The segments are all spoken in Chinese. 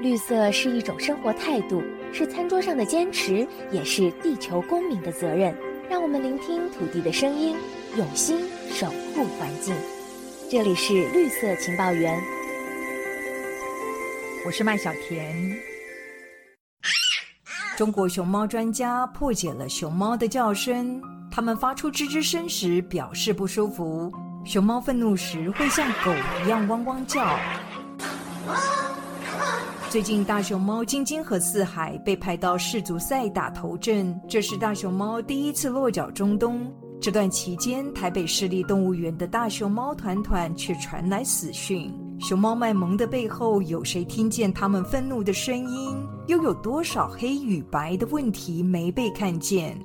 绿色是一种生活态度，是餐桌上的坚持，也是地球公民的责任。让我们聆听土地的声音，用心守护环境。这里是绿色情报员，我是麦小甜。中国熊猫专家破解了熊猫的叫声，它们发出吱吱声时表示不舒服。熊猫愤怒时会像狗一样汪汪叫。最近，大熊猫晶晶和四海被派到世足赛打头阵，这是大熊猫第一次落脚中东。这段期间，台北市立动物园的大熊猫团团却传来死讯。熊猫卖萌的背后，有谁听见他们愤怒的声音？又有多少黑与白的问题没被看见？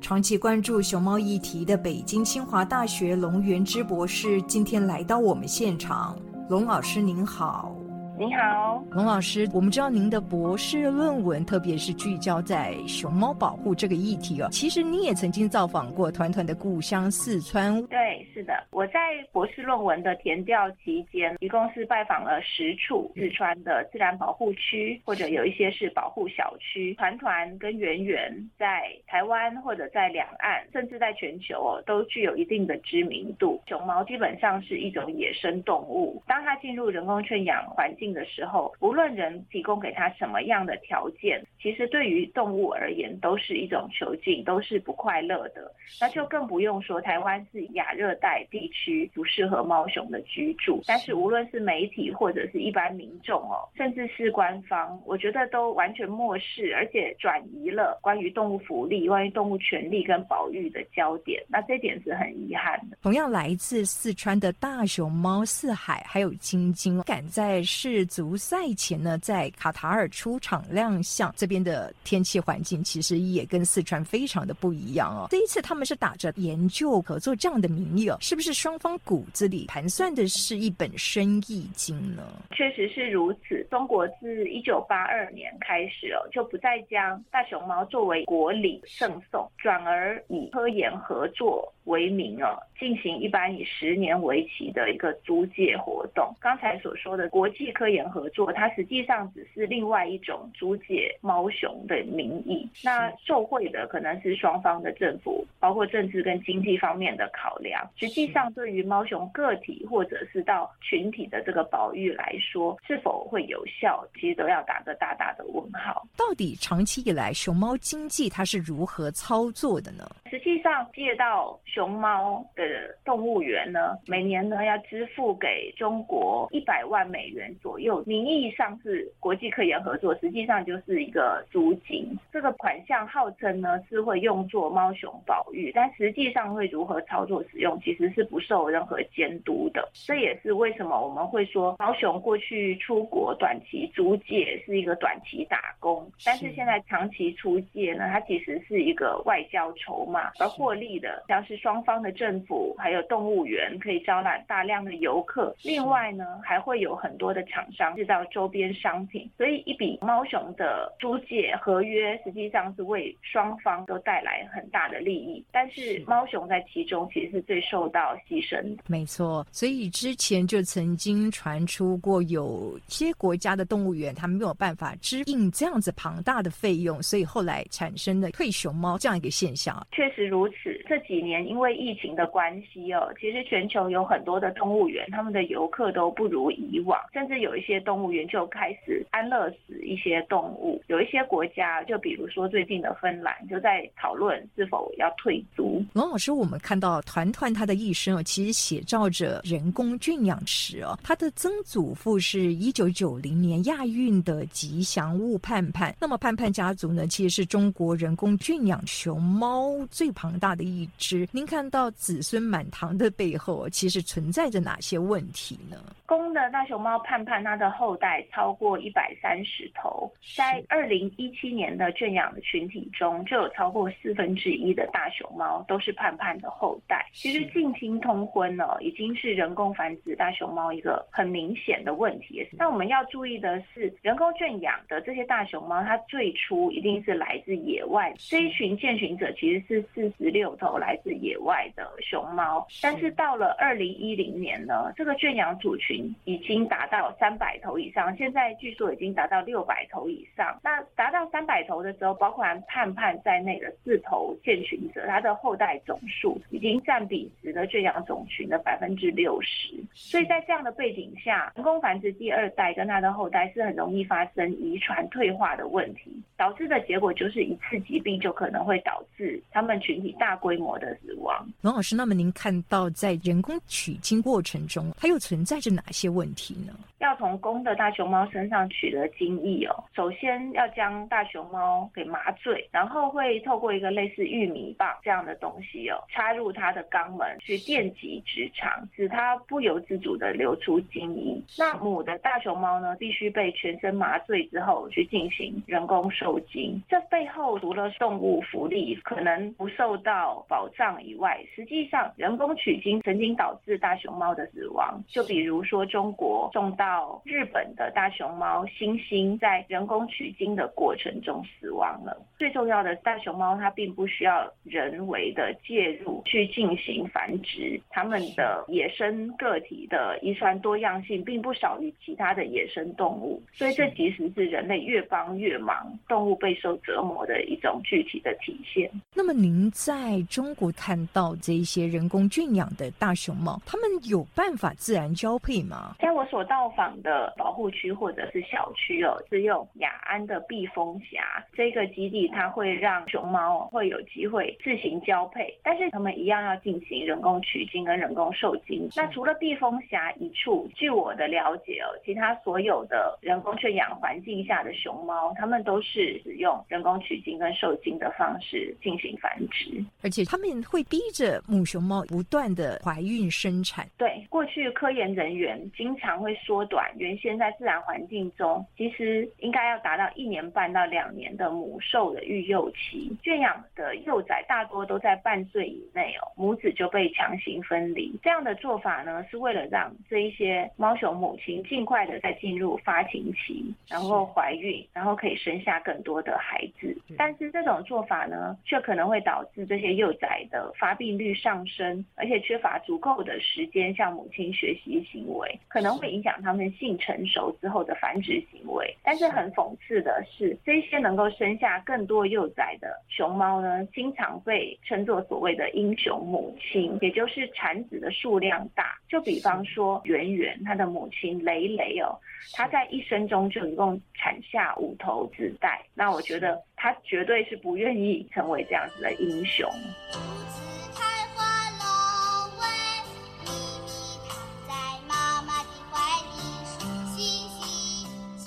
长期关注熊猫议题的北京清华大学龙元之博士，今天来到我们现场。龙老师您好。你好，龙老师。我们知道您的博士论文，特别是聚焦在熊猫保护这个议题哦。其实你也曾经造访过团团的故乡四川。对，是的。我在博士论文的填调期间，一共是拜访了十处四川的自然保护区，或者有一些是保护小区。团团跟圆圆在台湾或者在两岸，甚至在全球哦，都具有一定的知名度。熊猫基本上是一种野生动物，当它进入人工圈养环境。的时候，无论人提供给他什么样的条件，其实对于动物而言都是一种囚禁，都是不快乐的。那就更不用说台湾是亚热带地区，不适合猫熊的居住。但是无论是媒体或者是一般民众哦，甚至是官方，我觉得都完全漠视，而且转移了关于动物福利、关于动物权利跟保育的焦点。那这点是很遗憾的。同样来自四川的大熊猫四海还有晶晶，敢在世。世足赛前呢，在卡塔尔出场亮相，这边的天气环境其实也跟四川非常的不一样哦。这一次他们是打着研究合作这样的名义哦，是不是双方骨子里盘算的是一本生意经呢？确实是如此。中国自一九八二年开始哦，就不再将大熊猫作为国礼赠送，转而以科研合作为名哦，进行一般以十年为期的一个租借活动。刚才所说的国际科。科研合作，它实际上只是另外一种租借猫熊的名义。那受贿的可能是双方的政府，包括政治跟经济方面的考量。实际上，对于猫熊个体或者是到群体的这个保育来说，是否会有效，其实都要打个大大的问号。到底长期以来熊猫经济它是如何操作的呢？实际上，借到熊猫的动物园呢，每年呢要支付给中国一百万美元左。右名义上是国际科研合作，实际上就是一个租金。这个款项号称呢是会用作猫熊保育，但实际上会如何操作使用，其实是不受任何监督的。这也是为什么我们会说猫熊过去出国短期租借是一个短期打工，但是现在长期出借呢，它其实是一个外交筹码，而获利的像是双方的政府还有动物园可以招揽大量的游客，另外呢还会有很多的厂。商制造周边商品，所以一笔猫熊的租借合约实际上是为双方都带来很大的利益，但是猫熊在其中其实是最受到牺牲的。没错，所以之前就曾经传出过有些国家的动物园，他们没有办法支应这样子庞大的费用，所以后来产生了退熊猫这样一个现象。确实如此，这几年因为疫情的关系哦，其实全球有很多的动物园，他们的游客都不如以往，甚至有。一些动物园就开始安乐死一些动物，有一些国家，就比如说最近的芬兰，就在讨论是否要退租。龙老师，我们看到团团他的一生哦，其实写照着人工圈养池哦，他的曾祖父是一九九零年亚运的吉祥物盼盼。那么盼盼家族呢，其实是中国人工圈养熊猫最庞大的一只。您看到子孙满堂的背后，其实存在着哪些问题呢？公的大熊猫盼盼。它的后代超过一百三十头，在二零一七年的圈养的群体中，就有超过四分之一的大熊猫都是盼盼的后代。其实近亲通婚呢，已经是人工繁殖大熊猫一个很明显的问题。那我们要注意的是，人工圈养的这些大熊猫，它最初一定是来自野外。这一群践行者其实是四十六头来自野外的熊猫，但是到了二零一零年呢，这个圈养组群已经达到三百头以上，现在据说已经达到六百头以上。那达到三百头的时候，包括盼盼在内的四头建群者，它的后代总数已经占比值的圈养种群的百分之六十。所以在这样的背景下，人工繁殖第二代跟它的后代是很容易发生遗传退化的问题，导致的结果就是一次疾病就可能会导致它们群体大规模的死亡。王老师，那么您看到在人工取精过程中，它又存在着哪些问题呢？要从公的大熊猫身上取得精液哦，首先要将大熊猫给麻醉，然后会透过一个类似玉米棒这样的东西哦，插入它的肛门去电击直肠，使它不由自主的流出精液。那母的大熊猫呢，必须被全身麻醉之后去进行人工受精。这背后除了动物福利可能不受到保障以外，实际上人工取精曾经导致大熊猫的死亡。就比如说中国送到日本的大熊猫星星，在人工取精的过程中死亡了。最重要的，大熊猫它并不需要人为的介入去进行繁殖，它们的野生个体的遗传多样性并不少于其他的野生动物，所以这其实是人类越帮越忙，动物备受折磨的一种具体的体现。那么您在中国看到这一些人工圈养的大熊猫，它们有办法自然交配吗？在我所到访的保护区或者是小区哦，只有雅安的避风峡这个基地，它会让熊猫会有机会自行交配，但是它们一样要进行人工取精跟人工受精。那除了避风峡一处，据我的了解哦，其他所有的人工圈养环境下的熊猫，它们都是使用人工取精跟受精的方式进行繁殖，而且他们会逼着母熊猫不断的怀孕生产。对，过去科研人员经常会缩短原先在自然环境中，其实应该要达到一年半到两年的母兽的育幼期。圈养的幼崽大多都在半岁以内哦，母子就被强行分离。这样的做法呢，是为了让这一些猫熊母亲尽快的再进入发情期，然后怀孕，然后可以生下更多的孩子。但是这种做法呢，却可能会导致这些幼崽的发病率上升，而且缺乏足够的时间向母亲学习行为，可能会影响他们性成熟之后的繁殖行为。但是很讽刺的是，这些能够生下更多幼崽的熊猫呢，经常被称作所谓的英雄母亲，也就是产子的数量大。就比方说圆圆，她的母亲蕾蕾哦，她在一生中就一共产下五头子代。那我觉得她绝对是不愿意成为这样子的英雄。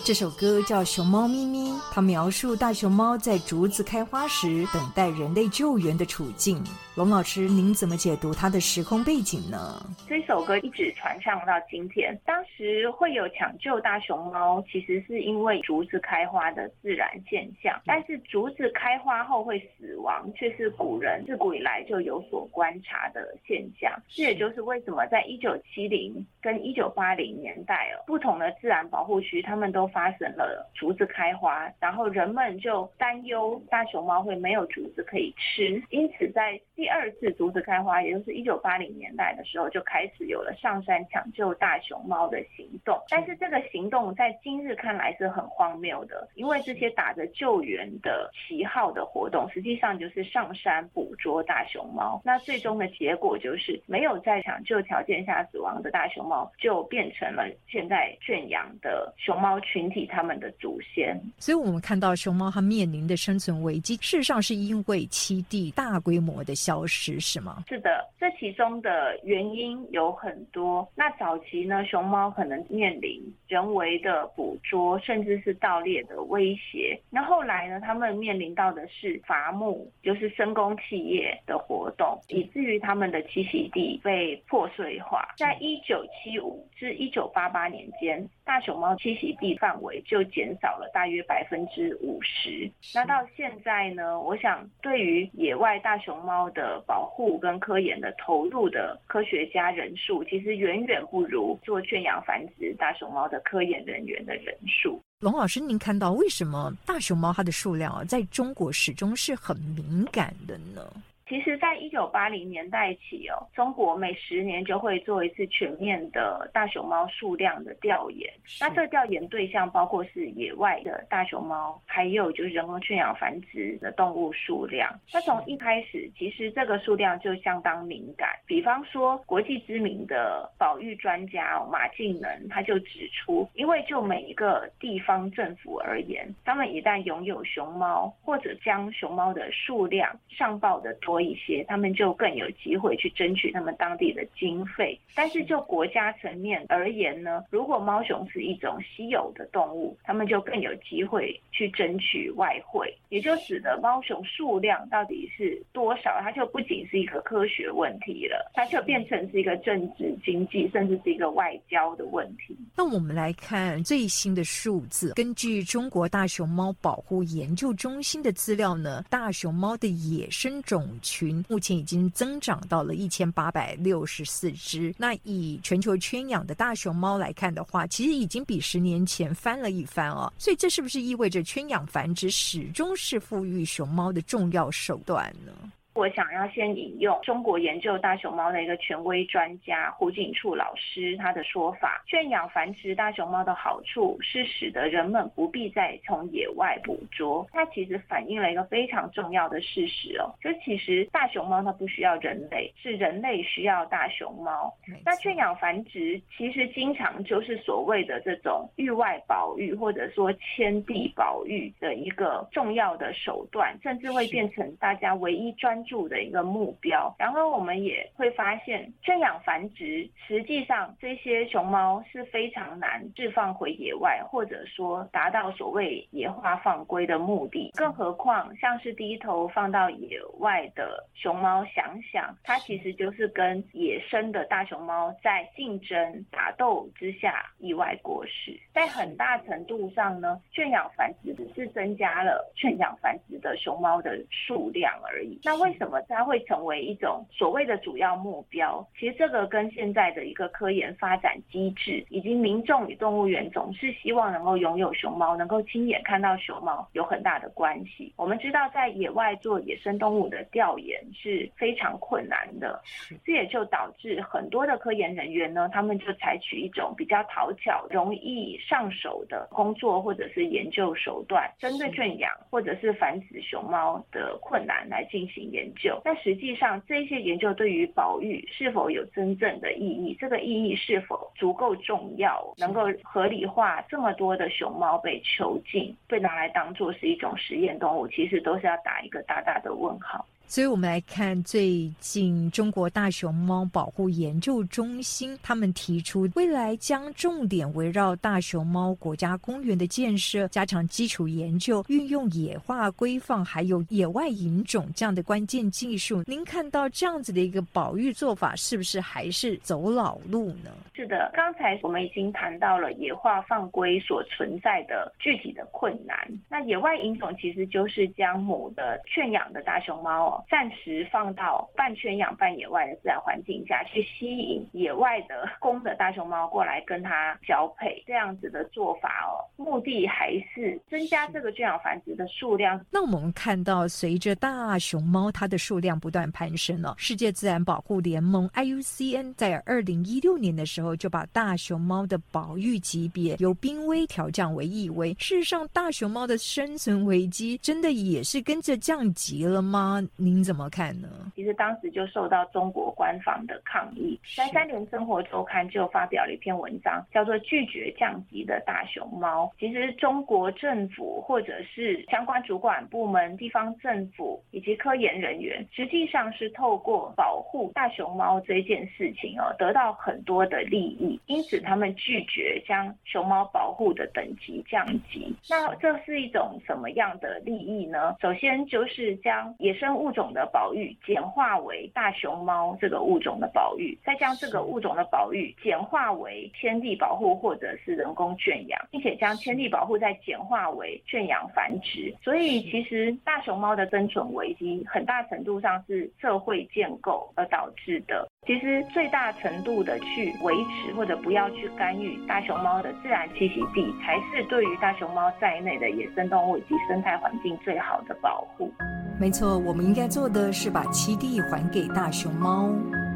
这首歌叫《熊猫咪咪》，它描述大熊猫在竹子开花时等待人类救援的处境。龙老师，您怎么解读它的时空背景呢？这首歌一直传唱到今天。当时会有抢救大熊猫，其实是因为竹子开花的自然现象。但是竹子开花后会死亡，却是古人自古以来就有所观察的现象。这也就是为什么在一九七零跟一九八零年代哦，不同的自然保护区，他们都发生了竹子开花，然后人们就担忧大熊猫会没有竹子可以吃，因此在第二次竹子开花，也就是一九八零年代的时候，就开始有了上山抢救大熊猫的行动。但是这个行动在今日看来是很荒谬的，因为这些打着救援的旗号的活动，实际上就是上山捕捉大熊猫。那最终的结果就是没有在抢救条件下死亡的大熊猫，就变成了现在圈养的熊猫群体他们的祖先。所以我们看到熊猫它面临的生存危机，事实上是因为栖地大规模的消。消失是吗？是的，这其中的原因有很多。那早期呢，熊猫可能面临人为的捕捉，甚至是盗猎的威胁。那后来呢，他们面临到的是伐木，就是深工企业的活动，以至于他们的栖息地被破碎化。在一九七五至一九八八年间，大熊猫栖息地范围就减少了大约百分之五十。那到现在呢，我想对于野外大熊猫的的保护跟科研的投入的科学家人数，其实远远不如做圈养繁殖大熊猫的科研人员的人数。龙老师，您看到为什么大熊猫它的数量啊，在中国始终是很敏感的呢？其实，在一九八零年代起哦，中国每十年就会做一次全面的大熊猫数量的调研。那这个调研对象包括是野外的大熊猫，还有就是人工圈养繁殖的动物数量。那从一开始，其实这个数量就相当敏感。比方说，国际知名的保育专家马敬能他就指出，因为就每一个地方政府而言，他们一旦拥有熊猫，或者将熊猫的数量上报的多。多一些，他们就更有机会去争取他们当地的经费。但是就国家层面而言呢，如果猫熊是一种稀有的动物，他们就更有机会去争取外汇，也就使得猫熊数量到底是多少，它就不仅是一个科学问题了，它就变成是一个政治、经济，甚至是一个外交的问题。那我们来看最新的数字，根据中国大熊猫保护研究中心的资料呢，大熊猫的野生种。群目前已经增长到了一千八百六十四只。那以全球圈养的大熊猫来看的话，其实已经比十年前翻了一番哦。所以这是不是意味着圈养繁殖始终是富裕熊猫的重要手段呢？我想要先引用中国研究大熊猫的一个权威专家胡景处老师他的说法：圈养繁殖大熊猫的好处是使得人们不必再从野外捕捉。它其实反映了一个非常重要的事实哦，就其实大熊猫它不需要人类，是人类需要大熊猫。那圈养繁殖其实经常就是所谓的这种域外保育或者说迁地保育的一个重要的手段，甚至会变成大家唯一专。住的一个目标，然后我们也会发现，圈养繁殖实际上这些熊猫是非常难释放回野外，或者说达到所谓野化放归的目的。更何况，像是第一头放到野外的熊猫，想想它其实就是跟野生的大熊猫在竞争打斗之下意外过世。在很大程度上呢，圈养繁殖只是增加了圈养繁殖的熊猫的数量而已。那为什么它会成为一种所谓的主要目标？其实这个跟现在的一个科研发展机制，以及民众与动物园总是希望能够拥有熊猫，能够亲眼看到熊猫，有很大的关系。我们知道，在野外做野生动物的调研是非常困难的，这也就导致很多的科研人员呢，他们就采取一种比较讨巧、容易上手的工作或者是研究手段，针对圈养或者是繁殖熊猫的困难来进行研。究，但实际上这些研究对于保育是否有真正的意义？这个意义是否足够重要，能够合理化这么多的熊猫被囚禁，被拿来当做是一种实验动物，其实都是要打一个大大的问号。所以我们来看最近中国大熊猫保护研究中心，他们提出未来将重点围绕大熊猫国家公园的建设，加强基础研究，运用野化规范，还有野外引种这样的关键技术。您看到这样子的一个保育做法，是不是还是走老路呢？是的，刚才我们已经谈到了野化放归所存在的具体的困难。那野外引种其实就是将母的圈养的大熊猫。暂时放到半圈养半野外的自然环境下去吸引野外的公的大熊猫过来跟它交配，这样子的做法哦，目的还是增加这个圈养繁殖的数量。那我们看到，随着大熊猫它的数量不断攀升了，世界自然保护联盟 IUCN 在二零一六年的时候就把大熊猫的保育级别由濒危调降为易危。事实上，大熊猫的生存危机真的也是跟着降级了吗？您怎么看呢？其实当时就受到中国官方的抗议，在《三联生活周刊》就发表了一篇文章，叫做《拒绝降级的大熊猫》。其实中国政府或者是相关主管部门、地方政府以及科研人员，实际上是透过保护大熊猫这件事情哦，得到很多的利益，因此他们拒绝将熊猫保护的等级降级。那这是一种什么样的利益呢？首先就是将野生物种的保育简化为大熊猫这个物种的保育，再将这个物种的保育简化为迁地保护或者是人工圈养，并且将迁地保护再简化为圈养繁殖。所以其实大熊猫的生存危机很大程度上是社会建构而导致的。其实最大程度的去维持或者不要去干预大熊猫的自然栖息地，才是对于大熊猫在内的野生动物以及生态环境最好的保护。没错，我们应该做的是把栖地还给大熊猫。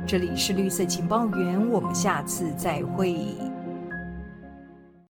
这里是绿色情报员，我们下次再会。